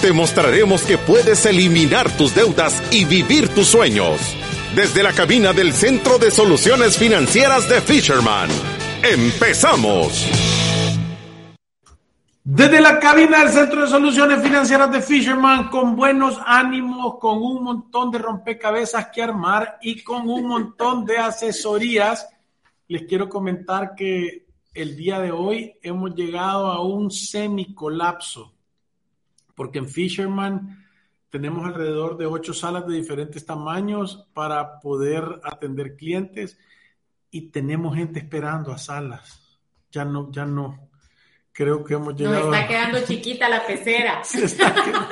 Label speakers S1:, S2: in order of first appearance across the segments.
S1: Te mostraremos que puedes eliminar tus deudas y vivir tus sueños. Desde la cabina del Centro de Soluciones Financieras de Fisherman. ¡Empezamos!
S2: Desde la cabina del Centro de Soluciones Financieras de Fisherman, con buenos ánimos, con un montón de rompecabezas que armar y con un montón de asesorías, les quiero comentar que el día de hoy hemos llegado a un semicolapso, porque en Fisherman tenemos alrededor de ocho salas de diferentes tamaños para poder atender clientes y tenemos gente esperando a salas. Ya no, ya no creo que hemos llegado.
S3: Nos está quedando chiquita la pecera.
S2: Se está, quedando,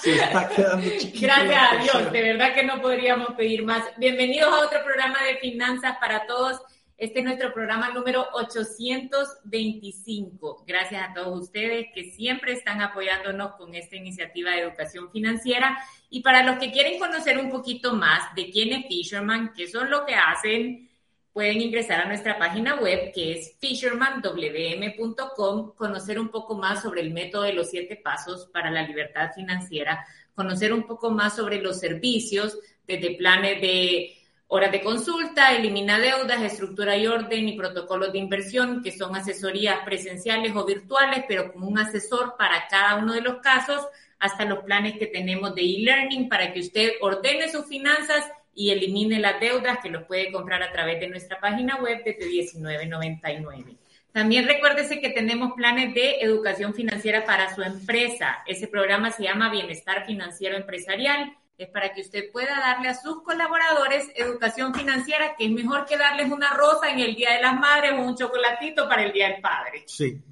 S2: se está quedando chiquita.
S3: Gracias a Dios, de verdad que no podríamos pedir más. Bienvenidos a otro programa de Finanzas para Todos. Este es nuestro programa número 825. Gracias a todos ustedes que siempre están apoyándonos con esta iniciativa de educación financiera. Y para los que quieren conocer un poquito más de quién es Fisherman, qué son lo que hacen, pueden ingresar a nuestra página web que es fishermanwm.com, conocer un poco más sobre el método de los siete pasos para la libertad financiera, conocer un poco más sobre los servicios, desde planes de horas de consulta, elimina deudas, estructura y orden y protocolos de inversión, que son asesorías presenciales o virtuales, pero con un asesor para cada uno de los casos, hasta los planes que tenemos de e-learning para que usted ordene sus finanzas y elimine las deudas que los puede comprar a través de nuestra página web desde 19.99. También recuérdese que tenemos planes de educación financiera para su empresa. Ese programa se llama Bienestar Financiero Empresarial. Es para que usted pueda darle a sus colaboradores educación financiera, que es mejor que darles una rosa en el Día de las Madres o un chocolatito para el Día del Padre.
S2: Sí.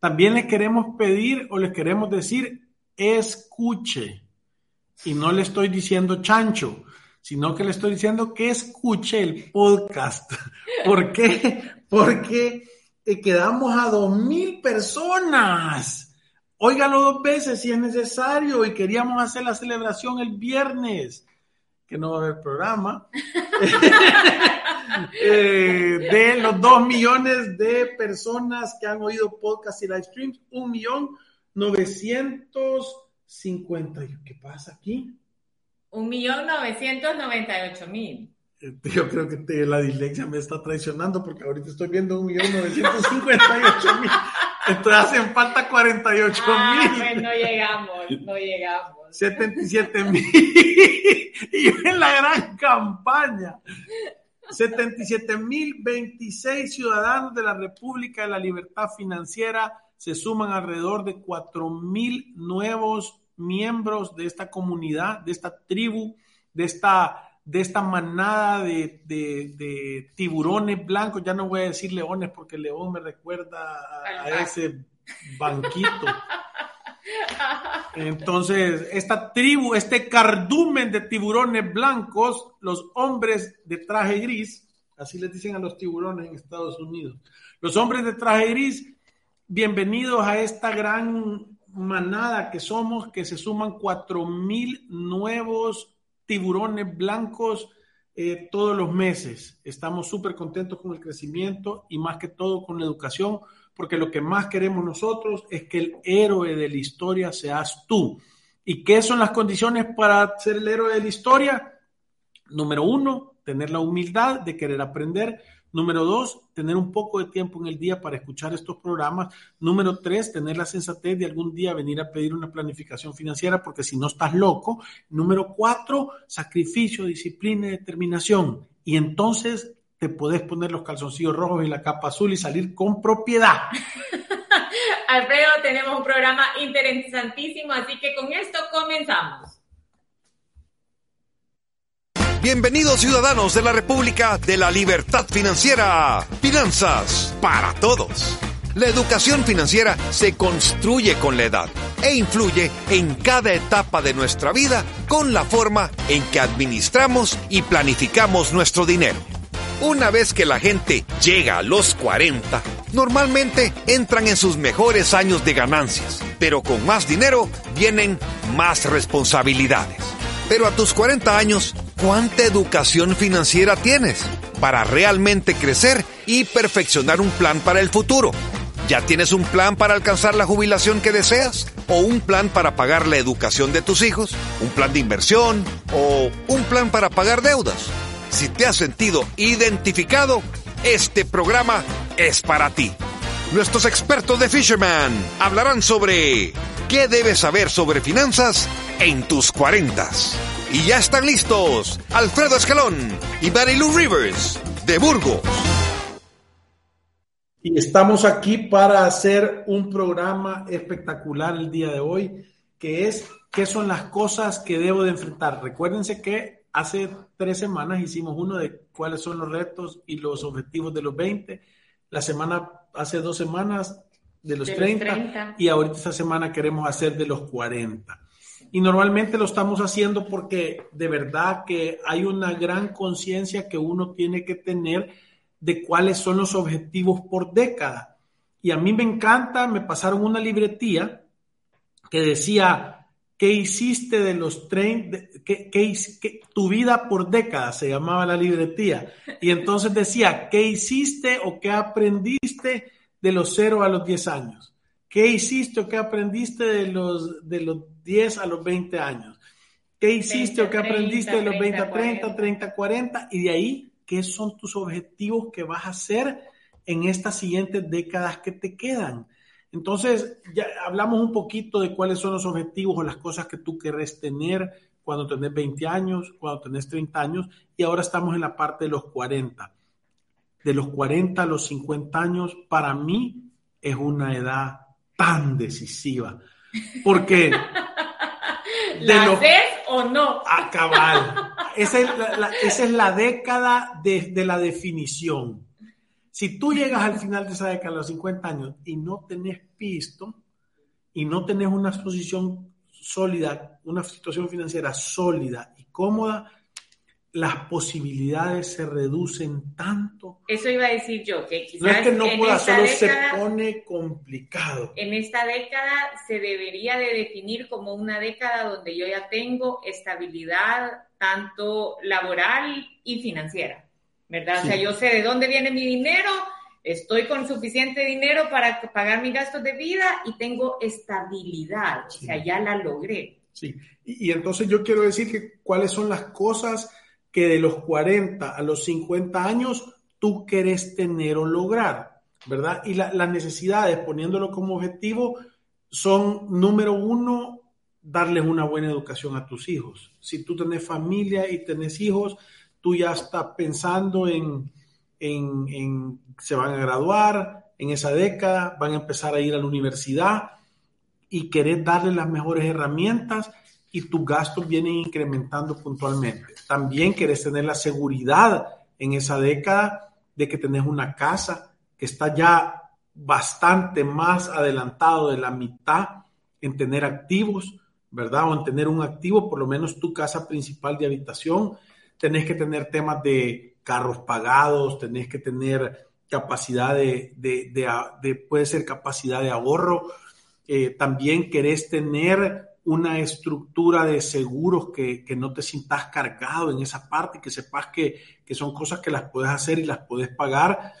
S2: También les queremos pedir o les queremos decir, escuche. Y no le estoy diciendo chancho sino que le estoy diciendo que escuche el podcast. ¿Por qué? Porque eh, quedamos a dos mil personas. Óigalo dos veces si es necesario y queríamos hacer la celebración el viernes, que no va a haber programa, eh, de los dos millones de personas que han oído podcast y live streams, un millón novecientos cincuenta. ¿Qué pasa aquí?
S3: Un millón novecientos noventa y ocho mil.
S2: Yo creo que la dislexia me está traicionando porque ahorita estoy viendo un millón novecientos cincuenta y ocho mil. Entonces hacen falta 48
S3: ah,
S2: mil.
S3: Pues no llegamos, no llegamos.
S2: 77 mil. Y en la gran campaña. 77 mil 26 ciudadanos de la República de la Libertad Financiera se suman alrededor de 4 mil nuevos miembros de esta comunidad, de esta tribu, de esta, de esta manada de, de, tiburones blancos. Ya no voy a decir leones porque león me recuerda a, ese banquito. Entonces, esta tribu, este cardumen de tiburones blancos, los hombres de traje gris, así les dicen a los tiburones en Estados Unidos, los hombres de traje gris, bienvenidos a esta gran manada que somos, que se suman cuatro mil nuevos tiburones blancos eh, todos los meses. Estamos súper contentos con el crecimiento y más que todo con la educación, porque lo que más queremos nosotros es que el héroe de la historia seas tú. ¿Y qué son las condiciones para ser el héroe de la historia? Número uno, tener la humildad de querer aprender. Número dos, tener un poco de tiempo en el día para escuchar estos programas. Número tres, tener la sensatez de algún día venir a pedir una planificación financiera porque si no estás loco. Número cuatro, sacrificio, disciplina y determinación. Y entonces te puedes poner los calzoncillos rojos y la capa azul y salir con propiedad.
S3: Alfredo, tenemos un programa interesantísimo, así que con esto comenzamos.
S1: Bienvenidos ciudadanos de la República de la Libertad Financiera. Finanzas para todos. La educación financiera se construye con la edad
S4: e influye en cada etapa de nuestra vida con la forma en que administramos y planificamos nuestro dinero. Una vez que la gente llega a los 40, normalmente entran en sus mejores años de ganancias, pero con más dinero vienen más responsabilidades. Pero a tus 40 años, ¿cuánta educación financiera tienes para realmente crecer y perfeccionar un plan para el futuro? ¿Ya tienes un plan para alcanzar la jubilación que deseas? ¿O un plan para pagar la educación de tus hijos? ¿Un plan de inversión? ¿O un plan para pagar deudas? Si te has sentido identificado, este programa es para ti. Nuestros expertos de Fisherman hablarán sobre qué debes saber sobre finanzas en tus cuarentas. Y ya están listos Alfredo Escalón y Marilu Rivers de Burgos.
S2: Y estamos aquí para hacer un programa espectacular el día de hoy, que es qué son las cosas que debo de enfrentar. Recuérdense que Hace tres semanas hicimos uno de cuáles son los retos y los objetivos de los 20. La semana, hace dos semanas de los, 30, y ahorita esta semana queremos hacer de los 40. Y normalmente lo estamos haciendo porque de verdad que hay una gran conciencia que uno tiene que tener de cuáles son los objetivos por década. Y a mí me encanta, me pasaron una libretía que decía ¿Qué hiciste de los 30? ¿Qué, tu vida por décadas se llamaba la libretía. Y entonces decía, ¿qué hiciste o qué aprendiste de los 0 a los 10 años? ¿Qué hiciste o qué aprendiste de los, de los 10 a los 20 años? ¿Qué hiciste o qué aprendiste de los 20 a 30, 30 a 40? Y de ahí, ¿qué son tus objetivos que vas a hacer en estas siguientes décadas que te quedan? Entonces, ya hablamos un poquito de cuáles son los objetivos o las cosas que tú querés tener cuando tenés 20 años, cuando tenés 30 años, y ahora estamos en la parte de los 40. De los 40 a los 50 años, para mí es una edad tan decisiva. Porque...
S3: ¿La o no?
S2: A cabal. Esa es la, esa es la década de, de la definición. Si tú llegas al final de esa década, a los 50 años, y no tenés pisto, y no tenés una posición sólida, una situación financiera sólida y cómoda, las posibilidades se reducen tanto.
S3: Eso iba a decir yo, que quizás
S2: no es que no pueda, solo se pone complicado.
S3: En esta década se debería de definir como una década donde yo ya tengo estabilidad tanto laboral y financiera. ¿verdad? O sea, yo sé de dónde viene mi dinero, estoy con suficiente dinero para pagar mis gastos de vida y tengo estabilidad, o sea, ya la logré.
S2: Sí, y, entonces yo quiero decir que cuáles son las cosas que de los 40 a los 50 años tú querés tener o lograr, ¿verdad? Y las necesidades, poniéndolo como objetivo, son, número uno, darles una buena educación a tus hijos. Si tú tenés familia y tenés hijos, tú ya estás pensando en, en, se van a graduar en esa década, van a empezar a ir a la universidad y querés darle las mejores herramientas y tus gastos vienen incrementando puntualmente. También querés tener la seguridad en esa década de que tenés una casa que está ya bastante más adelantado de la mitad en tener activos, ¿verdad? O en tener un activo, por lo menos tu casa principal de habitación tenés que tener temas de carros pagados, tenés que tener capacidad de, de, puede ser capacidad de ahorro. Eh, también querés tener una estructura de seguros que, no te sientas cargado en esa parte, que sepas que, son cosas que las puedes hacer y las puedes pagar.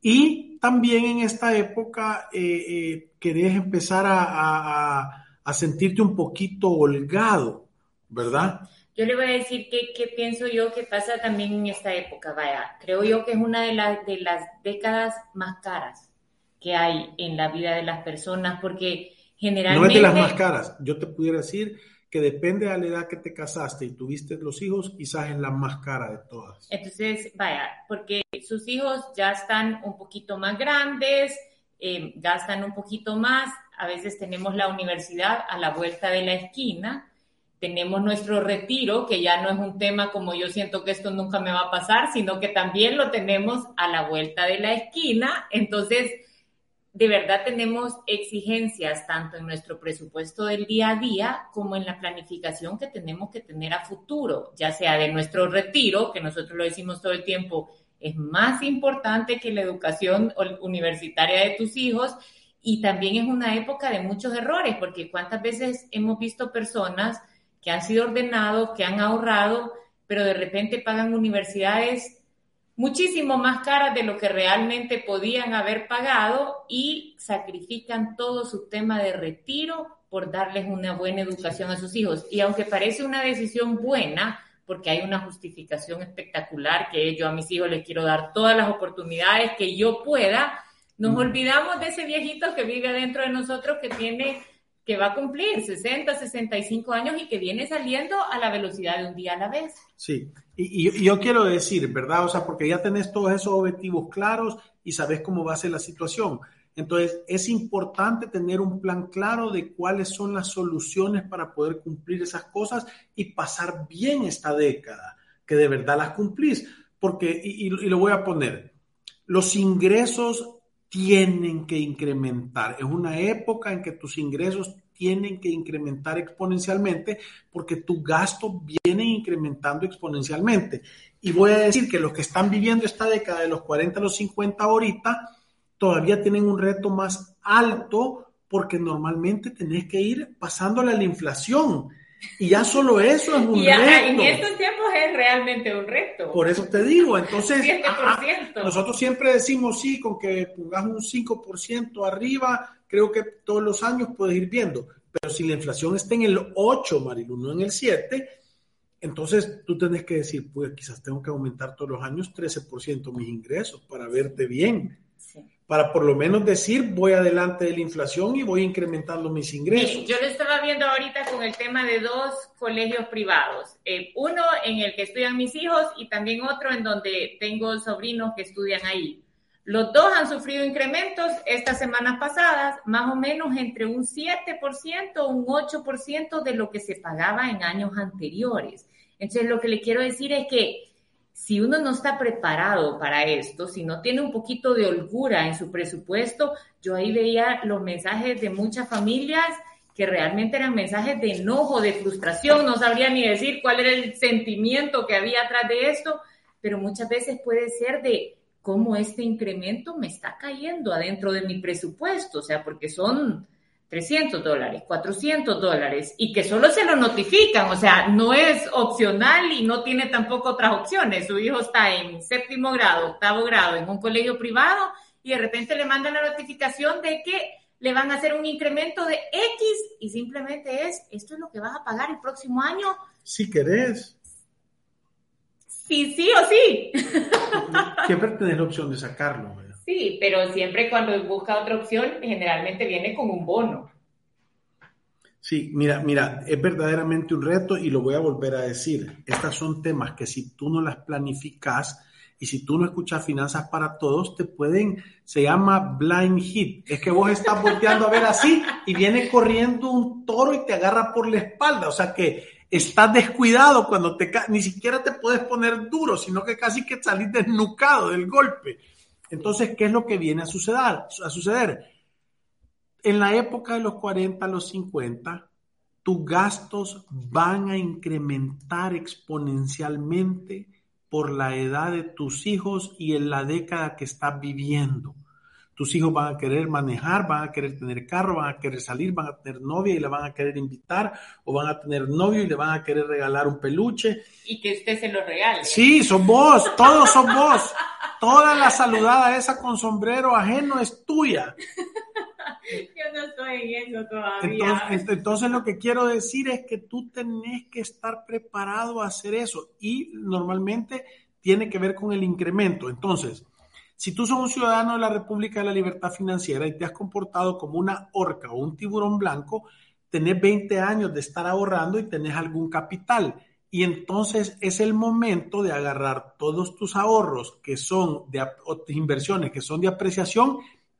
S2: Y también en esta época eh, eh, empezar a, a sentirte un poquito holgado, ¿verdad?
S3: Yo le voy a decir qué, pienso yo que pasa también en esta época. Vaya, creo yo que es una de, las de las décadas más caras que hay en la vida de las personas, porque generalmente...
S2: No es de las más caras. Yo te pudiera decir que depende de la edad que te casaste y tuviste los hijos, quizás es la más cara de todas.
S3: Entonces, vaya, porque sus hijos ya están un poquito más grandes, eh, gastan un poquito más, a veces tenemos la universidad a la vuelta de la esquina, tenemos nuestro retiro, que ya no es un tema como yo siento que esto nunca me va a pasar, sino que también lo tenemos a la vuelta de la esquina. Entonces, de verdad tenemos exigencias tanto en nuestro presupuesto del día a día como en la planificación que tenemos que tener a futuro, ya sea de nuestro retiro, que nosotros lo decimos todo el tiempo, es más importante que la educación universitaria de tus hijos. Y también es una época de muchos errores, porque cuántas veces hemos visto personas que han sido ordenados, que han ahorrado, pero de repente pagan universidades muchísimo más caras de lo que realmente podían haber pagado y sacrifican todo su tema de retiro por darles una buena educación a sus hijos. Y aunque parece una decisión buena, porque hay una justificación espectacular que yo a mis hijos les quiero dar todas las oportunidades que yo pueda, nos olvidamos de ese viejito que vive dentro de nosotros que tiene que va a cumplir 60, 65 años y que viene saliendo a la velocidad de un día a la vez.
S2: Sí, y, yo quiero decir, ¿verdad? O sea, porque ya tenés todos esos objetivos claros y sabes cómo va a ser la situación. Entonces, es importante tener un plan claro de cuáles son las soluciones para poder cumplir esas cosas y pasar bien esta década, que de verdad las cumplís. Porque, y, y lo voy a poner, los ingresos tienen que incrementar. Es una época en que tus ingresos tienen que incrementar exponencialmente porque tu gasto viene incrementando exponencialmente. Y voy a decir que los que están viviendo esta década de los 40 a los 50 ahorita todavía tienen un reto más alto porque normalmente tenés que ir pasándole a la inflación. Y ya solo eso es un
S3: y
S2: reto.
S3: En estos tiempos es realmente un reto.
S2: Por eso te digo, entonces, nosotros siempre decimos, sí, con que pongas un 5% arriba, creo que todos los años puedes ir viendo. Pero si la inflación está en el 8, Marilu, no en el 7, entonces tú tenés que decir, pues quizás tengo que aumentar todos los años 13% mis ingresos para verte bien para por lo menos decir voy adelante de la inflación y voy incrementando mis ingresos.
S3: yo lo estaba viendo ahorita con el tema de dos colegios privados, eh, uno en el que estudian mis hijos y también otro en donde tengo sobrinos que estudian ahí. Los dos han sufrido incrementos estas semanas pasadas, más o menos entre un 7%, un 8% de lo que se pagaba en años anteriores. Entonces, lo que le quiero decir es que si uno no está preparado para esto, si no tiene un poquito de holgura en su presupuesto, yo ahí veía los mensajes de muchas familias que realmente eran mensajes de enojo, de frustración, no sabría ni decir cuál era el sentimiento que había atrás de esto, pero muchas veces puede ser de cómo este incremento me está cayendo adentro de mi presupuesto, o sea, porque son 300 dólares, 400 dólares y que solo se lo notifican, o sea, no es opcional y no tiene tampoco otras opciones. Su hijo está en séptimo grado, octavo grado en un colegio privado y de repente le mandan la notificación de que le van a hacer un incremento de X y simplemente es, esto es lo que vas a pagar el próximo año.
S2: Si querés.
S3: Sí, sí o sí.
S2: Siempre tenés la opción de sacarlo.
S3: Sí, pero siempre cuando busca otra opción, generalmente viene con un bono.
S2: Sí, mira, mira, es verdaderamente un reto y lo voy a volver a decir. Estas son temas que si tú no las planificas y si tú no escuchas finanzas para todos, te pueden, se llama blind hit. Es que vos estás volteando a ver así y viene corriendo un toro y te agarra por la espalda. O sea que estás descuidado cuando te ni siquiera te puedes poner duro, sino que casi que salís desnucado del golpe. Entonces, ¿qué es lo que viene a suceder? En la época de los 40, los 50, tus gastos van a incrementar exponencialmente por la edad de tus hijos y en la década que estás viviendo. Tus hijos van a querer manejar, van a querer tener carro, van a querer salir, van a tener novia y le van a querer invitar, o van a tener novio y le van a querer regalar un peluche.
S3: Y que usted se lo regale.
S2: Sí, son vos, todos son vos. Toda la saludada esa con sombrero ajeno es tuya.
S3: Yo no estoy en eso todavía.
S2: Entonces, lo que quiero decir es que tú tenés que estar preparado a hacer eso y normalmente tiene que ver con el incremento. Entonces, si tú sos un ciudadano de la República de la Libertad Financiera y te has comportado como una orca o un tiburón blanco, tenés 20 años de estar ahorrando y tenés algún capital y entonces es el momento de agarrar todos tus ahorros que son de inversiones que son de apreciación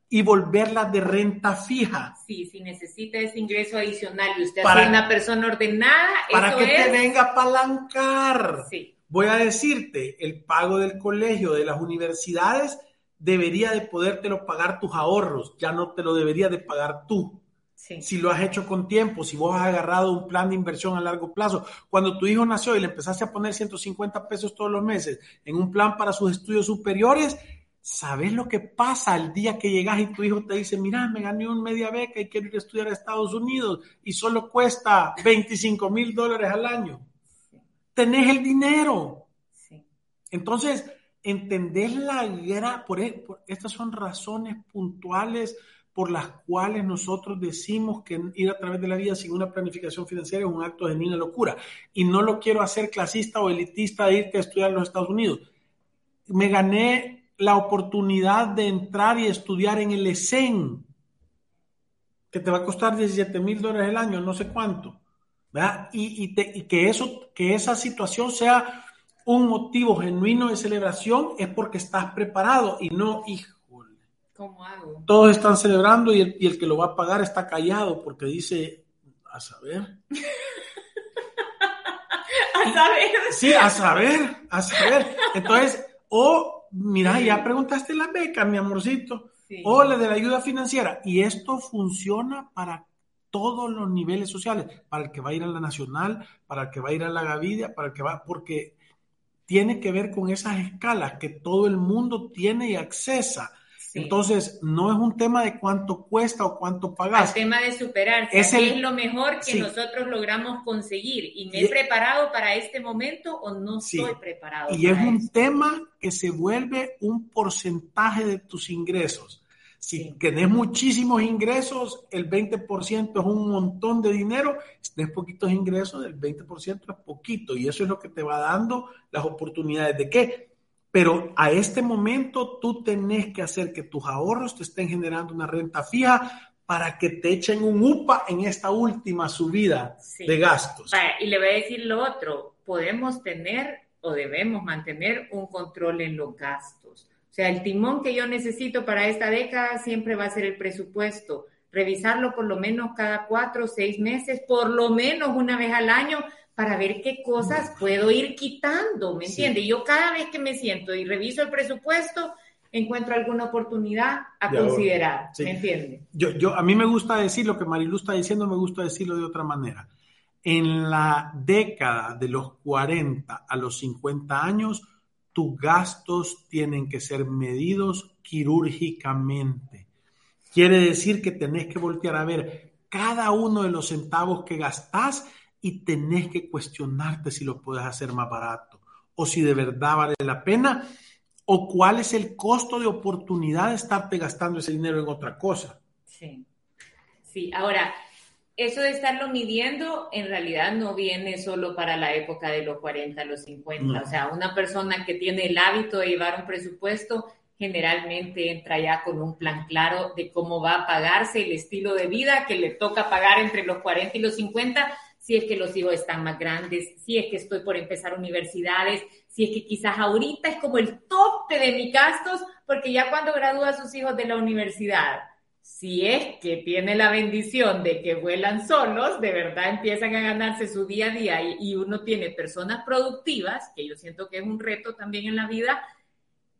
S2: y volverlas de renta fija.
S3: Sí, si necesita ese ingreso adicional y usted es una persona ordenada,
S2: para que te venga a apalancar. Sí. Voy a decirte, el pago del colegio, de las universidades, debería de podértelo pagar tus ahorros, ya no te lo debería de pagar tú. Si lo has hecho con tiempo, si vos has agarrado un plan de inversión a largo plazo, cuando tu hijo nació y le empezaste a poner 150 pesos todos los meses en un plan para sus estudios superiores, ¿sabes lo que pasa el día que llegas y tu hijo te dice, mira, me gané un media beca y quiero ir a estudiar a Estados Unidos y solo cuesta 25 mil dólares al año? Tenés el dinero. Entonces, entender la guerra, por, e, por, estas son razones puntuales por las cuales nosotros decimos que ir a través de la vida sin una planificación financiera es un acto de niña locura. Y no lo quiero hacer clasista o elitista de irte a estudiar en los Estados Unidos. Me gané la oportunidad de entrar y estudiar en el ESEN, que te va a costar 17 mil dólares el año, no sé cuánto. ¿Verdad? Y, y, te, y que, eso, que esa situación sea un motivo genuino de celebración es porque estás preparado y no, hijo
S3: ¿Cómo hago?
S2: Todos están celebrando y el, y el, que lo va a pagar está callado porque dice, a saber.
S3: a saber.
S2: Sí, a saber, a saber. Entonces, o, mira, ya preguntaste la beca, mi amorcito. Sí. O la de la ayuda financiera. Y esto funciona para todos los niveles sociales, para el que va a ir a la nacional, para el que va a ir a la Gavidia, para el que va, porque tiene que ver con esas escalas que todo el mundo tiene y accesa. Sí. Entonces, no es un tema de cuánto cuesta o cuánto pagas.
S3: El tema de superarse. Es, el, es lo mejor que sí. nosotros logramos conseguir. ¿Y me y, he preparado para este momento o no sí. estoy preparado?
S2: Y es un tema que se vuelve un porcentaje de tus ingresos. Si sí. tenés muchísimos ingresos, el 20% es un montón de dinero. Si tenés poquitos ingresos, el 20% es poquito. Y eso es lo que te va dando las oportunidades de qué? Pero a este momento tú tenés que hacer que tus ahorros te estén generando una renta fija para que te echen un UPA en esta última subida sí. de gastos.
S3: Y le voy a decir lo otro, podemos tener o debemos mantener un control en los gastos. O sea, el timón que yo necesito para esta década siempre va a ser el presupuesto. Revisarlo por lo menos cada cuatro o seis meses, por lo menos una vez al año, para ver qué cosas puedo ir quitando, ¿me entiende? Sí. Yo cada vez que me siento y reviso el presupuesto, encuentro alguna oportunidad a de considerar, sí. ¿me entiende?
S2: Yo, yo, a mí me gusta decir lo que Marilu está diciendo, me gusta decirlo de otra manera. En la década de los 40 a los 50 años, tus gastos tienen que ser medidos quirúrgicamente. Quiere decir que tenés que voltear a ver cada uno de los centavos que gastás y tenés que cuestionarte si lo puedes hacer más barato o si de verdad vale la pena o cuál es el costo de oportunidad de estarte gastando ese dinero en otra cosa.
S3: Sí, sí. Ahora, eso de estarlo midiendo en realidad no viene solo para la época de los 40, los 50. No. O sea, una persona que tiene el hábito de llevar un presupuesto generalmente entra ya con un plan claro de cómo va a pagarse el estilo de vida que le toca pagar entre los 40 y los 50 si es que los hijos están más grandes, si es que estoy por empezar universidades, si es que quizás ahorita es como el tope de mis gastos, porque ya cuando gradúa a sus hijos de la universidad, si es que tiene la bendición de que vuelan solos, de verdad empiezan a ganarse su día a día y, y uno tiene personas productivas, que yo siento que es un reto también en la vida,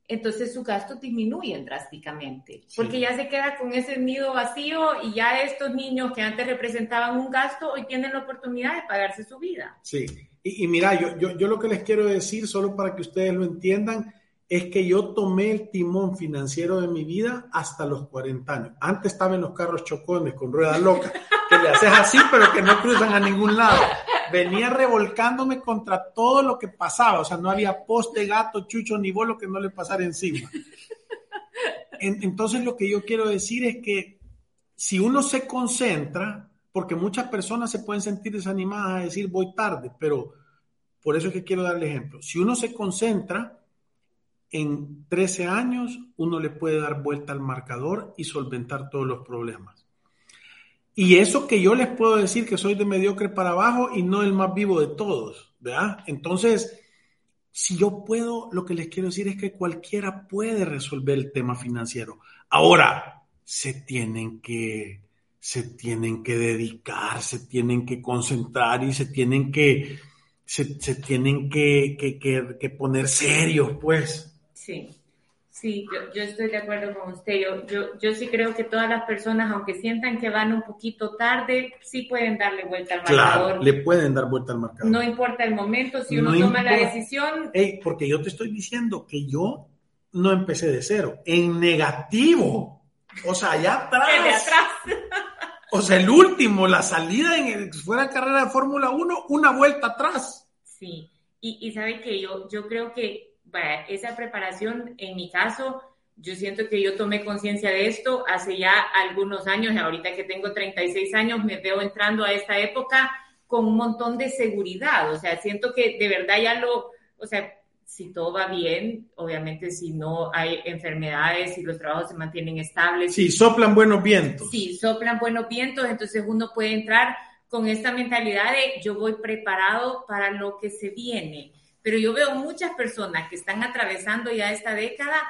S3: entonces su gasto disminuye drásticamente, sí. porque ya se queda con ese nido vacío y ya estos niños que antes representaban un gasto hoy tienen la oportunidad de pagarse su vida.
S2: Sí, y, y mira, yo, yo, yo lo que les quiero decir, solo para que ustedes lo entiendan, es que yo tomé el timón financiero de mi vida hasta los 40 años. Antes estaba en los carros chocones con ruedas locas, que le haces así, pero que no cruzan a ningún lado. Venía revolcándome contra todo lo que pasaba, o sea, no había poste, gato, chucho ni bolo que no le pasara encima. Entonces lo que yo quiero decir es que si uno se concentra, porque muchas personas se pueden sentir desanimadas a decir voy tarde, pero por eso es que quiero darle ejemplo. Si uno se concentra, en 13 años uno le puede dar vuelta al marcador y solventar todos los problemas. Y eso que yo les puedo decir que soy de mediocre para abajo y no el más vivo de todos, ¿verdad? Entonces, si yo puedo, lo que les quiero decir es que cualquiera puede resolver el tema financiero. Ahora, se tienen que, se tienen que dedicar, se tienen que concentrar y se tienen que, se, tienen que, que poner serios, pues.
S3: Sí, Sí, yo, estoy de acuerdo con usted. Yo, yo, yo, sí creo que todas las personas, aunque sientan que van un poquito tarde, sí pueden darle vuelta al marcador.
S2: Claro, le pueden dar vuelta al marcador.
S3: No importa el momento, si uno toma la decisión.
S2: porque yo te estoy diciendo que yo no empecé de cero, en negativo. O sea, allá atrás.
S3: atrás.
S2: O sea, el último, la salida en el, fuera carrera de Fórmula 1, una vuelta atrás.
S3: Sí, y, y sabe que yo, yo creo que esa preparación, en mi caso, yo siento que yo tomé conciencia de esto hace ya algunos años, ahorita que tengo 36 años, me veo entrando a esta época con un montón de seguridad, o sea, siento que de verdad ya lo, o sea, si todo va bien, obviamente si no hay enfermedades, si los trabajos se mantienen estables.
S2: Sí, soplan buenos vientos.
S3: Sí, soplan buenos vientos, entonces uno puede entrar con esta mentalidad de yo voy preparado para lo que se viene pero yo veo muchas personas que están atravesando ya esta década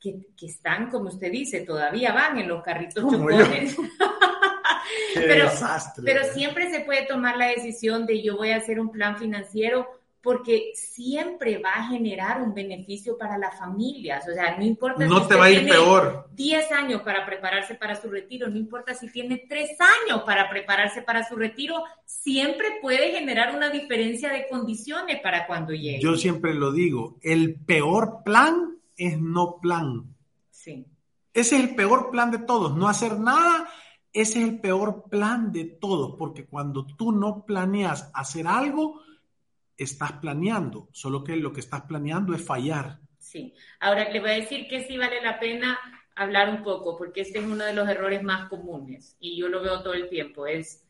S3: que, que están, como usted dice, todavía van en los carritos chocones. pero, pero siempre se puede tomar la decisión de yo voy a hacer un plan financiero porque siempre va a generar un beneficio para las familias. O sea, no importa
S2: no si te va a ir peor.
S3: 10 años para prepararse para su retiro, no importa si tiene 3 años para prepararse para su retiro, siempre puede generar una diferencia de condiciones para cuando llegue.
S2: Yo siempre lo digo, el peor plan es no plan.
S3: Sí.
S2: Ese es el peor plan de todos, no hacer nada. Ese es el peor plan de todos, porque cuando tú no planeas hacer algo, estás planeando, solo que lo que estás planeando es fallar.
S3: Sí, ahora le voy a decir que sí vale la pena hablar un poco, porque este es uno de los errores más comunes y yo lo veo todo el tiempo, es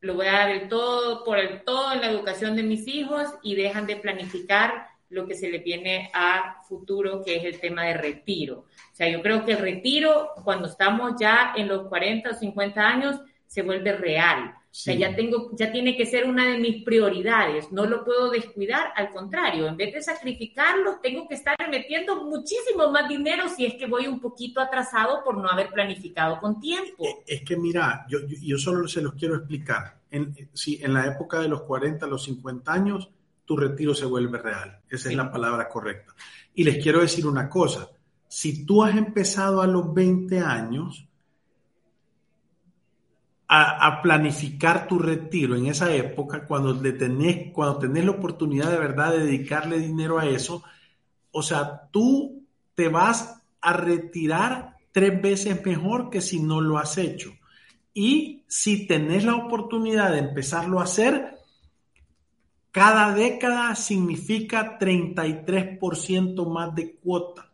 S3: lo voy a dar el todo por el todo en la educación de mis hijos y dejan de planificar lo que se le viene a futuro, que es el tema de retiro. O sea, yo creo que el retiro, cuando estamos ya en los 40 o 50 años, se vuelve real. O sea, ya tengo, ya tiene que ser una de mis prioridades, no lo puedo descuidar, al contrario, en vez de sacrificarlo, tengo que estar metiendo muchísimo más dinero si es que voy un poquito atrasado por no haber planificado con tiempo.
S2: Eh, es que mira, yo, yo solo se los quiero explicar. En, si en la época de los 40, los 50 años, tu retiro se vuelve real. Esa es la palabra correcta. Y les quiero decir una cosa, si tú has empezado a los 20 años, a, planificar tu retiro en esa época, cuando, le tenés, cuando tenés la oportunidad de verdad de dedicarle dinero a eso, o sea, tú te vas a retirar tres veces mejor que si no lo has hecho. Y si tenés la oportunidad de empezarlo a hacer, cada década significa 33% más de cuota.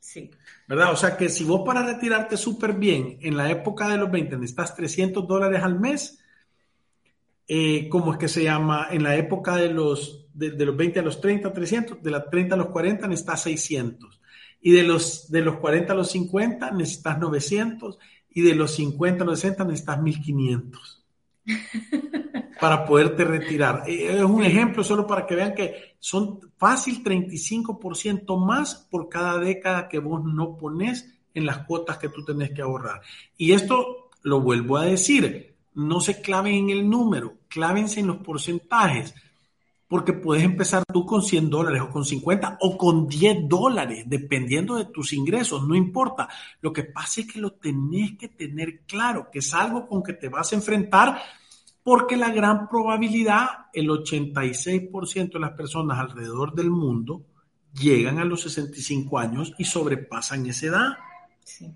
S3: Sí.
S2: ¿verdad? O sea que si vos para retirarte súper bien en la época de los 20 necesitas 300 dólares al mes, eh, ¿cómo es que se llama? En la época de los, de, los 20 a los 30, 300, de los 30 a los 40 necesitas 600. Y de los, de los 40 a los 50 necesitas 900. Y de los 50 a los 60 necesitas 1500. para poderte retirar. Eh, es un ejemplo solo para que vean que son fácil 35% más por cada década que vos no pones en las cuotas que tú tenés que ahorrar. Y esto lo vuelvo a decir, no se claven en el número, clávense en los porcentajes, porque puedes empezar tú con 100 dólares o con 50 o con 10 dólares, dependiendo de tus ingresos, no importa. Lo que pasa es que lo tenés que tener claro, que es algo con que te vas a enfrentar porque la gran probabilidad, el 86% de las personas alrededor del mundo llegan a los 65 años y sobrepasan esa edad.
S3: Sí.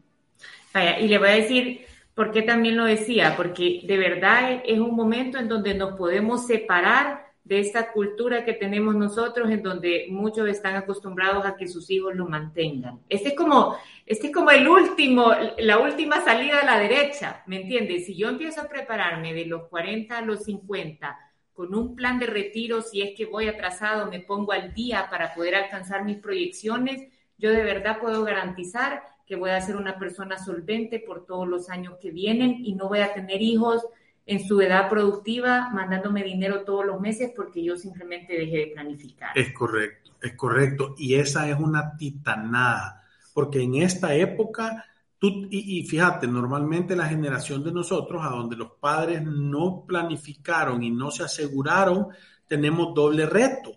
S3: y le voy a decir por qué también lo decía, porque de verdad es un momento en donde nos podemos separar de esta cultura que tenemos nosotros en donde muchos están acostumbrados a que sus hijos lo mantengan. Este es como, este es como el último, la última salida a la derecha, ¿me entiendes? Si yo empiezo a prepararme de los 40 a los 50 con un plan de retiro, si es que voy atrasado, me pongo al día para poder alcanzar mis proyecciones, yo de verdad puedo garantizar que voy a ser una persona solvente por todos los años que vienen y no voy a tener hijos en su edad productiva mandándome dinero todos los meses porque yo simplemente dejé de planificar.
S2: Es correcto, es correcto. Y esa es una titanada, porque en esta época, tú, y, fíjate, normalmente la generación de nosotros, a donde los padres no planificaron y no se aseguraron, tenemos doble reto.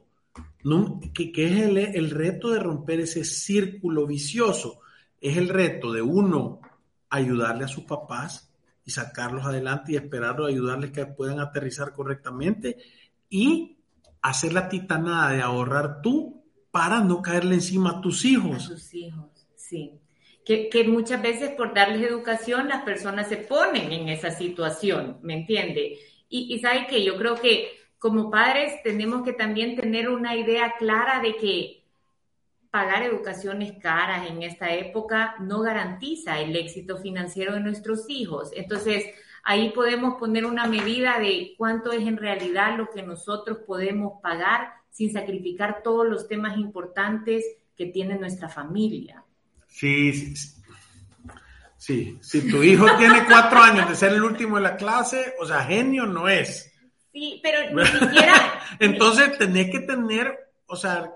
S2: que, es el, el reto de romper ese círculo vicioso. Es el reto de uno ayudarle a sus papás y sacarlos adelante y esperarlos, ayudarles que puedan aterrizar correctamente y hacer la titanada de ahorrar tú para no caerle encima a tus hijos.
S3: A tus hijos, sí. Que, muchas veces por darles educación las personas se ponen en esa situación, ¿me entiende? Y, y sabe que yo creo que como padres tenemos que también tener una idea clara de que pagar educaciones caras en esta época no garantiza el éxito financiero de nuestros hijos. Entonces, ahí podemos poner una medida de cuánto es en realidad lo que nosotros podemos pagar sin sacrificar todos los temas importantes que tiene nuestra familia.
S2: Sí, sí, sí. Si tu hijo tiene cuatro años de ser el último de la clase, o sea, genio no es.
S3: Sí, pero ni siquiera.
S2: Entonces tenés que tener, o sea.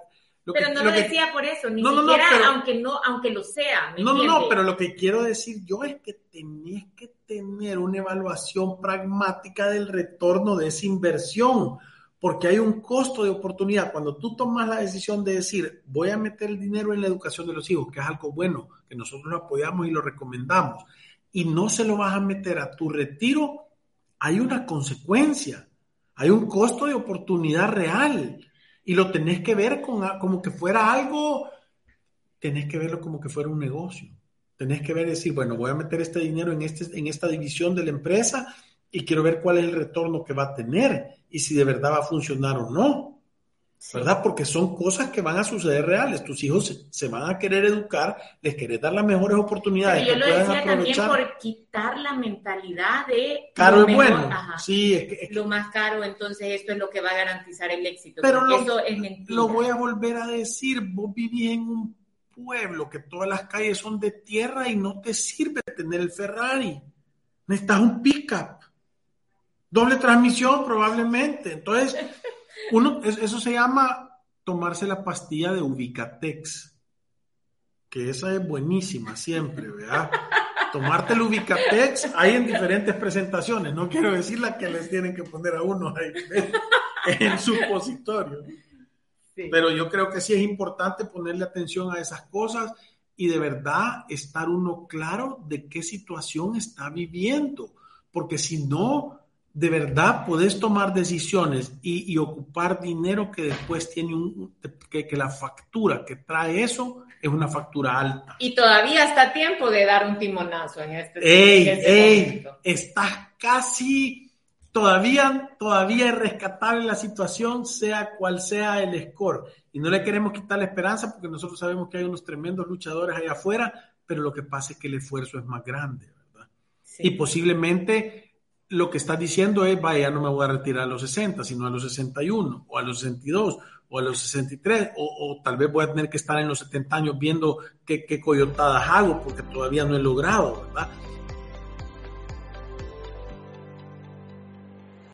S3: Pero no lo decía por eso, ni siquiera aunque no, aunque lo sea.
S2: no, no, no, pero lo que quiero decir yo es que tenés que tener una evaluación pragmática del retorno de esa inversión, porque hay un costo de oportunidad. Cuando tú tomas la decisión de decir, voy a meter el dinero en la educación de los hijos, que es algo bueno, que nosotros lo apoyamos y lo recomendamos, y no se lo vas a meter a tu retiro, hay una consecuencia hay un costo de oportunidad real y lo tenés que ver como que fuera algo, tenés que verlo como que fuera un negocio. Tenés que ver decir, bueno, voy a meter este dinero en, este, en esta división de la empresa y quiero ver cuál es el retorno que va a tener y si de verdad va a funcionar o no. ¿Verdad? Porque son cosas que van a suceder reales. Tus hijos se, van a querer educar, les querés dar las mejores oportunidades.
S3: Pero yo lo decía también por quitar la mentalidad de...
S2: Caro y bueno. Sí,
S3: es Lo más caro, entonces esto es lo que va a garantizar el éxito. Pero lo, eso es mentira.
S2: Lo voy a volver a decir, vos vivís en un pueblo que todas las calles son de tierra y no te sirve tener el Ferrari. Necesitas un pickup. Doble transmisión probablemente. Entonces... Uno, eso se llama tomarse la pastilla de Ubicatex, que esa es buenísima siempre, ¿verdad? Tomarte el Ubicatex hay en diferentes presentaciones, no quiero decir la que les tienen que poner a uno ahí en supositorio. Pero yo creo que sí es importante ponerle atención a esas cosas y de verdad estar uno claro de qué situación está viviendo, porque si no, de verdad podés tomar decisiones y, ocupar dinero que después tiene un, que, la factura que trae eso es una factura alta.
S3: Y todavía está tiempo de dar un timonazo en este,
S2: ey, ey, Estás casi, todavía, todavía es rescatable la situación, sea cual sea el score. Y no le queremos quitar la esperanza porque nosotros sabemos que hay unos tremendos luchadores allá afuera, pero lo que pasa es que el esfuerzo es más grande, ¿verdad? Y posiblemente lo que está diciendo es, vaya, no me voy a retirar a los 60, sino a los 61, o a los 62, o a los 63, o, o tal vez voy a tener que estar en los 70 años viendo qué, qué coyotadas hago, porque todavía no he logrado, ¿verdad?